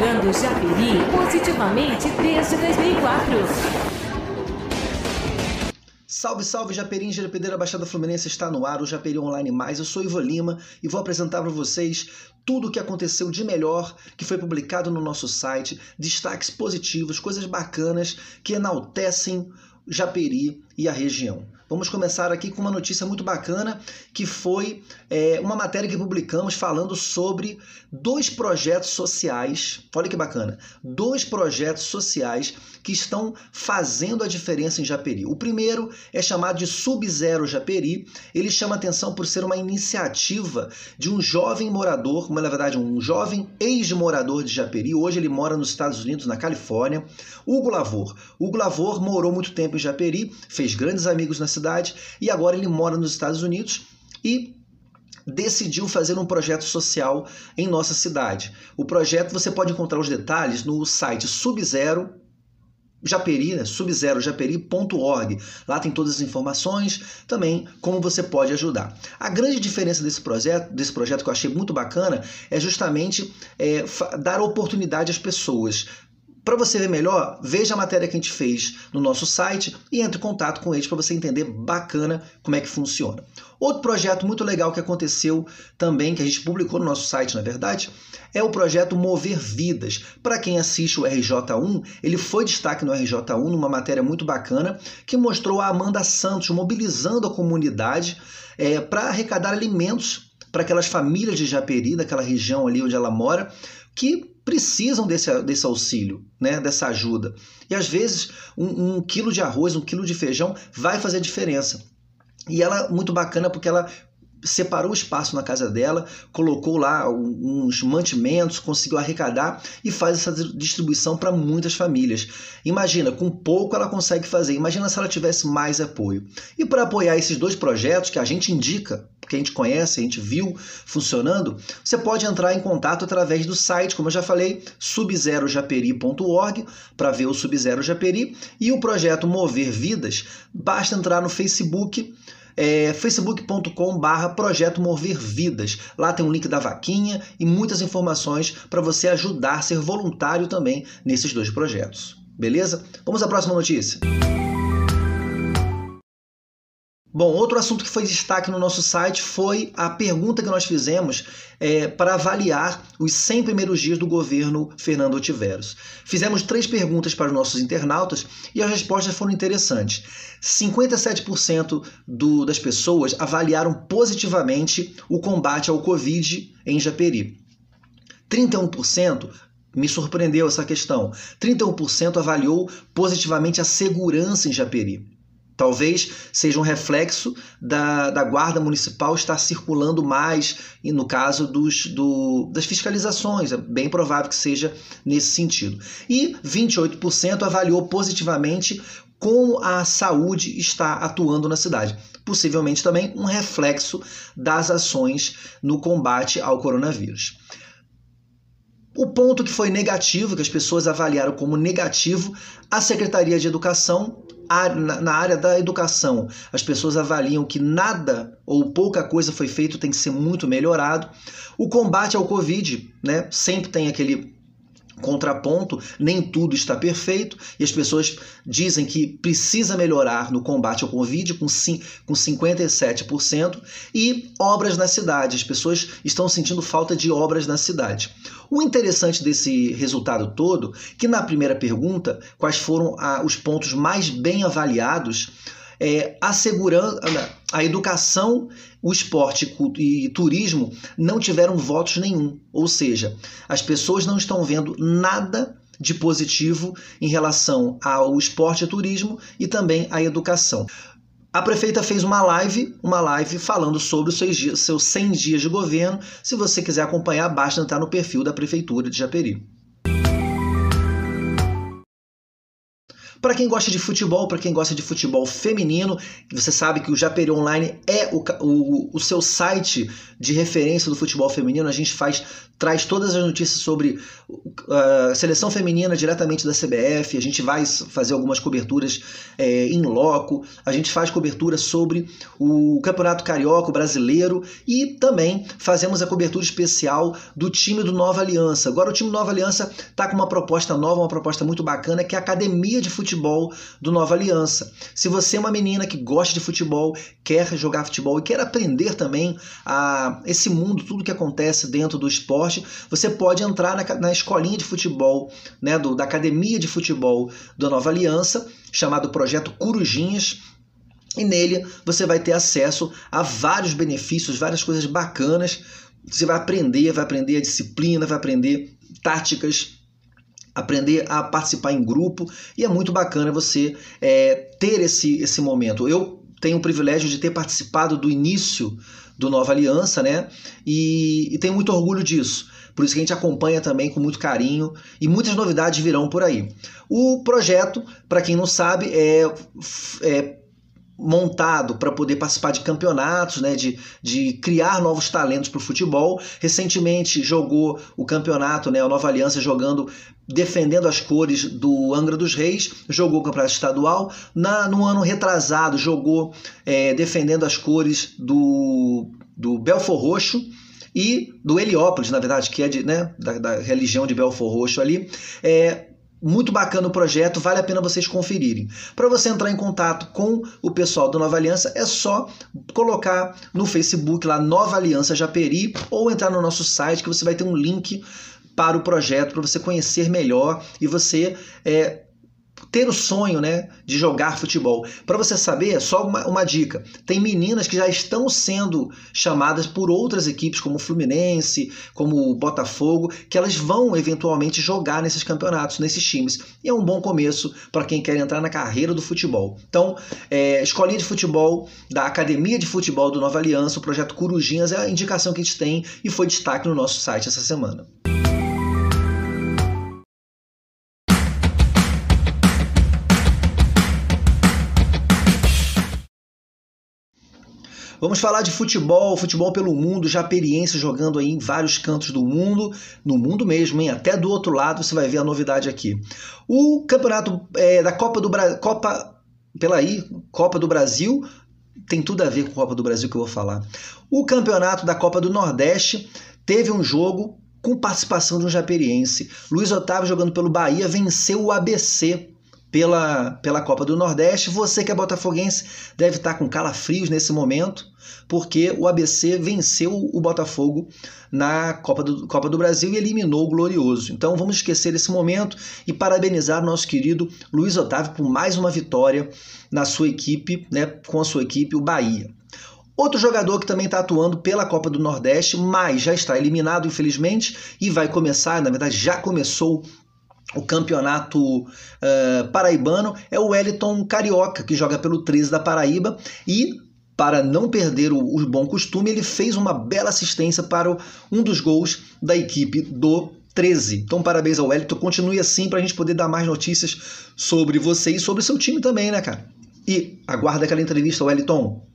Propagando Japeri positivamente desde 2004. Salve, salve, Japeri, Jarapedeira Baixada Fluminense está no ar, o Japeri Online Mais. Eu sou Ivo Lima e vou apresentar para vocês tudo o que aconteceu de melhor que foi publicado no nosso site, destaques positivos, coisas bacanas que enaltecem Japeri e a região. Vamos começar aqui com uma notícia muito bacana, que foi é, uma matéria que publicamos falando sobre dois projetos sociais. Olha que bacana! Dois projetos sociais que estão fazendo a diferença em Japeri. O primeiro é chamado de Sub-Zero Japeri. Ele chama atenção por ser uma iniciativa de um jovem morador, na verdade, um jovem ex-morador de Japeri. Hoje ele mora nos Estados Unidos, na Califórnia. Hugo Lavor. Hugo Lavor morou muito tempo em Japeri, fez grandes amigos na cidade e agora ele mora nos Estados Unidos e decidiu fazer um projeto social em nossa cidade. O projeto você pode encontrar os detalhes no site Subzero Japeri, né? subzerojaperi.org. Lá tem todas as informações, também como você pode ajudar. A grande diferença desse projeto, desse projeto que eu achei muito bacana, é justamente é, dar oportunidade às pessoas para você ver melhor, veja a matéria que a gente fez no nosso site e entre em contato com eles para você entender bacana como é que funciona. Outro projeto muito legal que aconteceu também, que a gente publicou no nosso site, na verdade, é o projeto Mover Vidas. Para quem assiste o RJ1, ele foi destaque no RJ1 numa matéria muito bacana que mostrou a Amanda Santos mobilizando a comunidade é, para arrecadar alimentos para aquelas famílias de Japeri, daquela região ali onde ela mora, que precisam desse, desse auxílio, né, dessa ajuda. E às vezes um, um quilo de arroz, um quilo de feijão vai fazer diferença. E ela muito bacana porque ela separou o espaço na casa dela, colocou lá uns mantimentos, conseguiu arrecadar e faz essa distribuição para muitas famílias. Imagina, com pouco ela consegue fazer. Imagina se ela tivesse mais apoio. E para apoiar esses dois projetos que a gente indica, que a gente conhece, a gente viu funcionando, você pode entrar em contato através do site, como eu já falei, subzerojaperi.org para ver o Subzero Japeri e o projeto Mover Vidas. Basta entrar no Facebook é facebook.com barra Projeto Mover Vidas. Lá tem um link da vaquinha e muitas informações para você ajudar, ser voluntário também nesses dois projetos. Beleza? Vamos à próxima notícia. Bom, outro assunto que foi destaque no nosso site foi a pergunta que nós fizemos é, para avaliar os 100 primeiros dias do governo Fernando Otiveros. Fizemos três perguntas para os nossos internautas e as respostas foram interessantes. 57% do, das pessoas avaliaram positivamente o combate ao Covid em Japeri. 31% me surpreendeu essa questão. 31% avaliou positivamente a segurança em Japeri. Talvez seja um reflexo da, da Guarda Municipal estar circulando mais, e no caso dos, do, das fiscalizações, é bem provável que seja nesse sentido. E 28% avaliou positivamente como a saúde está atuando na cidade. Possivelmente também um reflexo das ações no combate ao coronavírus. O ponto que foi negativo, que as pessoas avaliaram como negativo, a Secretaria de Educação na área da educação, as pessoas avaliam que nada ou pouca coisa foi feito, tem que ser muito melhorado. O combate ao Covid, né, sempre tem aquele contraponto, nem tudo está perfeito e as pessoas dizem que precisa melhorar no combate ao Covid com, com 57% e obras na cidade. As pessoas estão sentindo falta de obras na cidade. O interessante desse resultado todo, que na primeira pergunta, quais foram a, os pontos mais bem avaliados, é, a segurança, a educação, o esporte e turismo não tiveram votos nenhum. Ou seja, as pessoas não estão vendo nada de positivo em relação ao esporte e turismo e também à educação. A prefeita fez uma live, uma live falando sobre os seus, seus 100 dias de governo. Se você quiser acompanhar, basta entrar no perfil da prefeitura de Japeri. Para quem gosta de futebol, para quem gosta de futebol feminino, você sabe que o Japeri Online é o, o, o seu site de referência do futebol feminino. A gente faz traz todas as notícias sobre a uh, seleção feminina diretamente da CBF. A gente vai fazer algumas coberturas é, em loco. A gente faz cobertura sobre o Campeonato Carioca brasileiro e também fazemos a cobertura especial do time do Nova Aliança. Agora o time Nova Aliança está com uma proposta nova, uma proposta muito bacana, que é a Academia de Futebol do Nova Aliança. Se você é uma menina que gosta de futebol, quer jogar futebol e quer aprender também a esse mundo, tudo que acontece dentro do esporte, esporte, você pode entrar na, na escolinha de futebol, né, do, da academia de futebol da Nova Aliança, chamado Projeto Corujinhas. E nele você vai ter acesso a vários benefícios, várias coisas bacanas. Você vai aprender, vai aprender a disciplina, vai aprender táticas, aprender a participar em grupo e é muito bacana você é, ter esse, esse momento. Eu tenho o privilégio de ter participado do início do Nova Aliança, né? E, e tenho muito orgulho disso. Por isso que a gente acompanha também com muito carinho e muitas novidades virão por aí. O projeto, para quem não sabe, é, é montado para poder participar de campeonatos, né, de, de criar novos talentos para o futebol. Recentemente jogou o campeonato, né, a Nova Aliança jogando, defendendo as cores do Angra dos Reis, jogou o campeonato estadual. Na, no ano retrasado jogou é, defendendo as cores do, do Belfor Roxo e do Heliópolis, na verdade, que é de, né, da, da religião de Belfor Roxo ali. É, muito bacana o projeto, vale a pena vocês conferirem. Para você entrar em contato com o pessoal do Nova Aliança, é só colocar no Facebook lá Nova Aliança Japeri ou entrar no nosso site que você vai ter um link para o projeto para você conhecer melhor e você é, ter o sonho né, de jogar futebol. Para você saber, só uma, uma, dica: tem meninas que já estão sendo chamadas por outras equipes, como o Fluminense, como o Botafogo, que elas vão eventualmente jogar nesses campeonatos, nesses times. E é um bom começo para quem quer entrar na carreira do futebol. Então, é, escolinha de futebol da Academia de Futebol do Nova Aliança, o projeto Corujinhas, é a indicação que a gente tem e foi destaque no nosso site essa semana. Vamos falar de futebol, futebol pelo mundo, experiência jogando aí em vários cantos do mundo, no mundo mesmo, hein? Até do outro lado você vai ver a novidade aqui. O campeonato é, da Copa do Brasil, Copa, pela aí, Copa do Brasil, tem tudo a ver com a Copa do Brasil que eu vou falar. O campeonato da Copa do Nordeste teve um jogo com participação de um japeriense. Luiz Otávio jogando pelo Bahia venceu o ABC pela, pela Copa do Nordeste. Você que é botafoguense deve estar com calafrios nesse momento, porque o ABC venceu o Botafogo na Copa do, Copa do Brasil e eliminou o Glorioso. Então vamos esquecer esse momento e parabenizar o nosso querido Luiz Otávio por mais uma vitória na sua equipe, né, com a sua equipe, o Bahia. Outro jogador que também está atuando pela Copa do Nordeste, mas já está eliminado, infelizmente, e vai começar, na verdade já começou o campeonato uh, paraibano é o Wellington Carioca, que joga pelo 13 da Paraíba e para não perder o, o, bom costume, ele fez uma bela assistência para o, um dos gols da equipe do 13. Então, parabéns ao Wellington. Continue assim para a gente poder dar mais notícias sobre você e sobre seu time também, né, cara? E aguarda aquela entrevista, Wellington.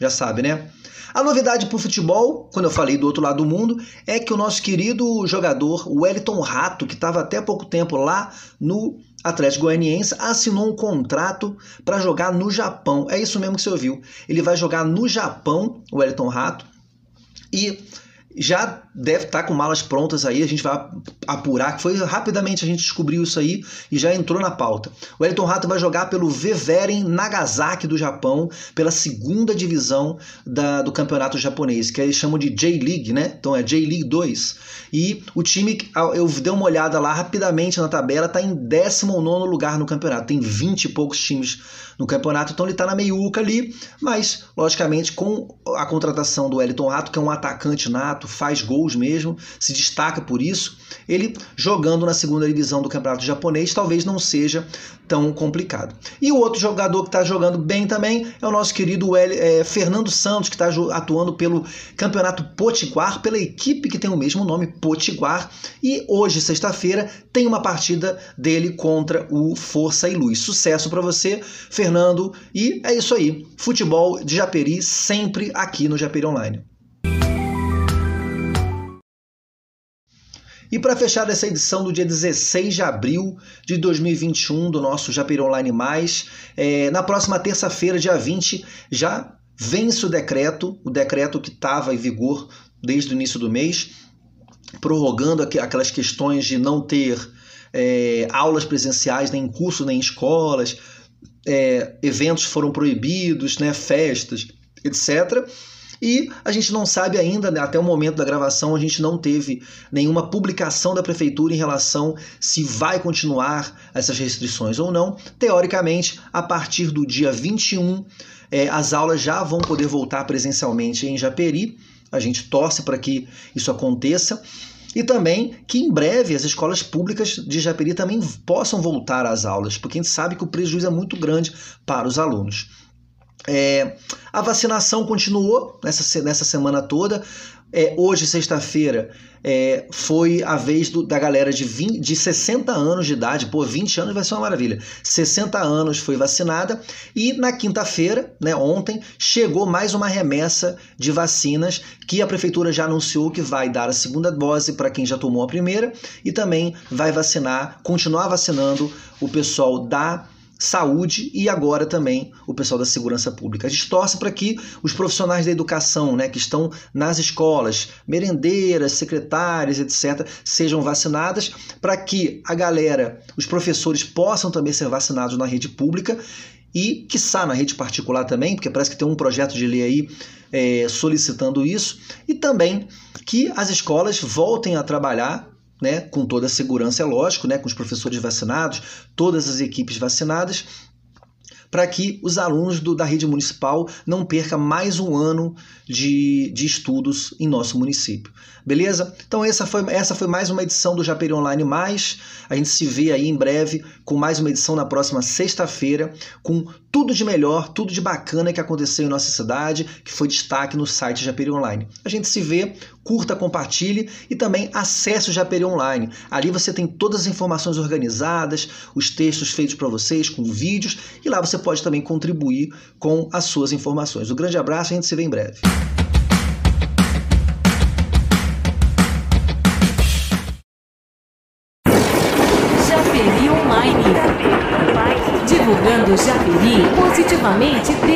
Já sabe, né? A novidade para o futebol, quando eu falei do outro lado do mundo, é que o nosso querido jogador Wellington Rato, que estava até pouco tempo lá no Atlético Goianiense, assinou um contrato para jogar no Japão. É isso mesmo que você ouviu. Ele vai jogar no Japão, o Wellington Rato, e já deve estar tá com malas prontas aí, a gente vai apurar, que foi rapidamente a gente descobriu isso aí e já entrou na pauta. O Elton Rato vai jogar pelo Veveren Nagasaki do Japão, pela segunda divisão da, do campeonato japonês, que eles chamam de J-League, né? Então é J-League 2. E o time, eu dei uma olhada lá rapidamente na tabela, está em 19 lugar no campeonato. Tem 20 e poucos times no campeonato, então ele está na meiuca ali, mas, logicamente, com a contratação do Wellington Rato, que é um atacante nato, faz gols mesmo, se destaca por isso, ele jogando na segunda divisão do campeonato japonês talvez não seja tão complicado. E o outro jogador que está jogando bem também é o nosso querido é, Fernando Santos, que está atuando pelo Campeonato Potiguar, pela equipe que tem o mesmo nome, Potiguar. E hoje, sexta-feira, tem uma partida dele contra o Força e Luz. Sucesso para você, Fernando. E é isso aí. Futebol de Japeri sempre aqui no Japeri Online. E para fechar essa edição do dia 16 de abril de 2021 do nosso Japeri Online Mais, é, na próxima terça-feira, dia 20, já vence o decreto, o decreto que estava em vigor desde o início do mês, prorrogando aquelas questões de não ter é, aulas presenciais nem em curso nem em escolas, é, eventos foram proibidos, né, festas, etc. E a gente não sabe ainda, né, até o momento da gravação, a gente não teve nenhuma publicação da prefeitura em relação se vai continuar essas restrições ou não. Teoricamente, a partir do dia 21, é, as aulas já vão poder voltar presencialmente em Japeri. A gente torce para que isso aconteça. E também que em breve as escolas públicas de Japeri também possam voltar às aulas, porque a gente sabe que o prejuízo é muito grande para os alunos. É, a vacinação continuou nessa, nessa semana toda. É, hoje, sexta-feira, é, foi a vez do, da galera de, 20, de 60 anos de idade. Pô, 20 anos vai ser uma maravilha. 60 anos foi vacinada. E na quinta-feira, né, ontem, chegou mais uma remessa de vacinas que a prefeitura já anunciou que vai dar a segunda dose para quem já tomou a primeira e também vai vacinar, continuar vacinando o pessoal da saúde e agora também o pessoal da segurança pública. A gente torce para que os profissionais da educação, né, que estão nas escolas, merendeiras, secretárias, etc., sejam vacinadas, para que a galera, os professores possam também ser vacinados na rede pública e, quiçá, na rede particular também, porque parece que tem um projeto de lei aí é, solicitando isso, e também que as escolas voltem a trabalhar né, com toda a segurança, é lógico, né, com os professores vacinados, todas as equipes vacinadas, para que os alunos do, da rede municipal não percam mais um ano de, de estudos em nosso município. Beleza? Então essa foi, essa foi mais uma edição do Japeri Online Mais. A gente se vê aí em breve com mais uma edição na próxima sexta-feira, com tudo de melhor, tudo de bacana que aconteceu em nossa cidade, que foi destaque no site Japeri Online. A gente se vê, curta, compartilhe e também acesse o Japeri Online. Ali você tem todas as informações organizadas, os textos feitos para vocês, com vídeos, e lá você pode também contribuir com as suas informações. Um grande abraço e a gente se vê em breve. Japeri Online. Divulgando Japeri positivamente desde 2004.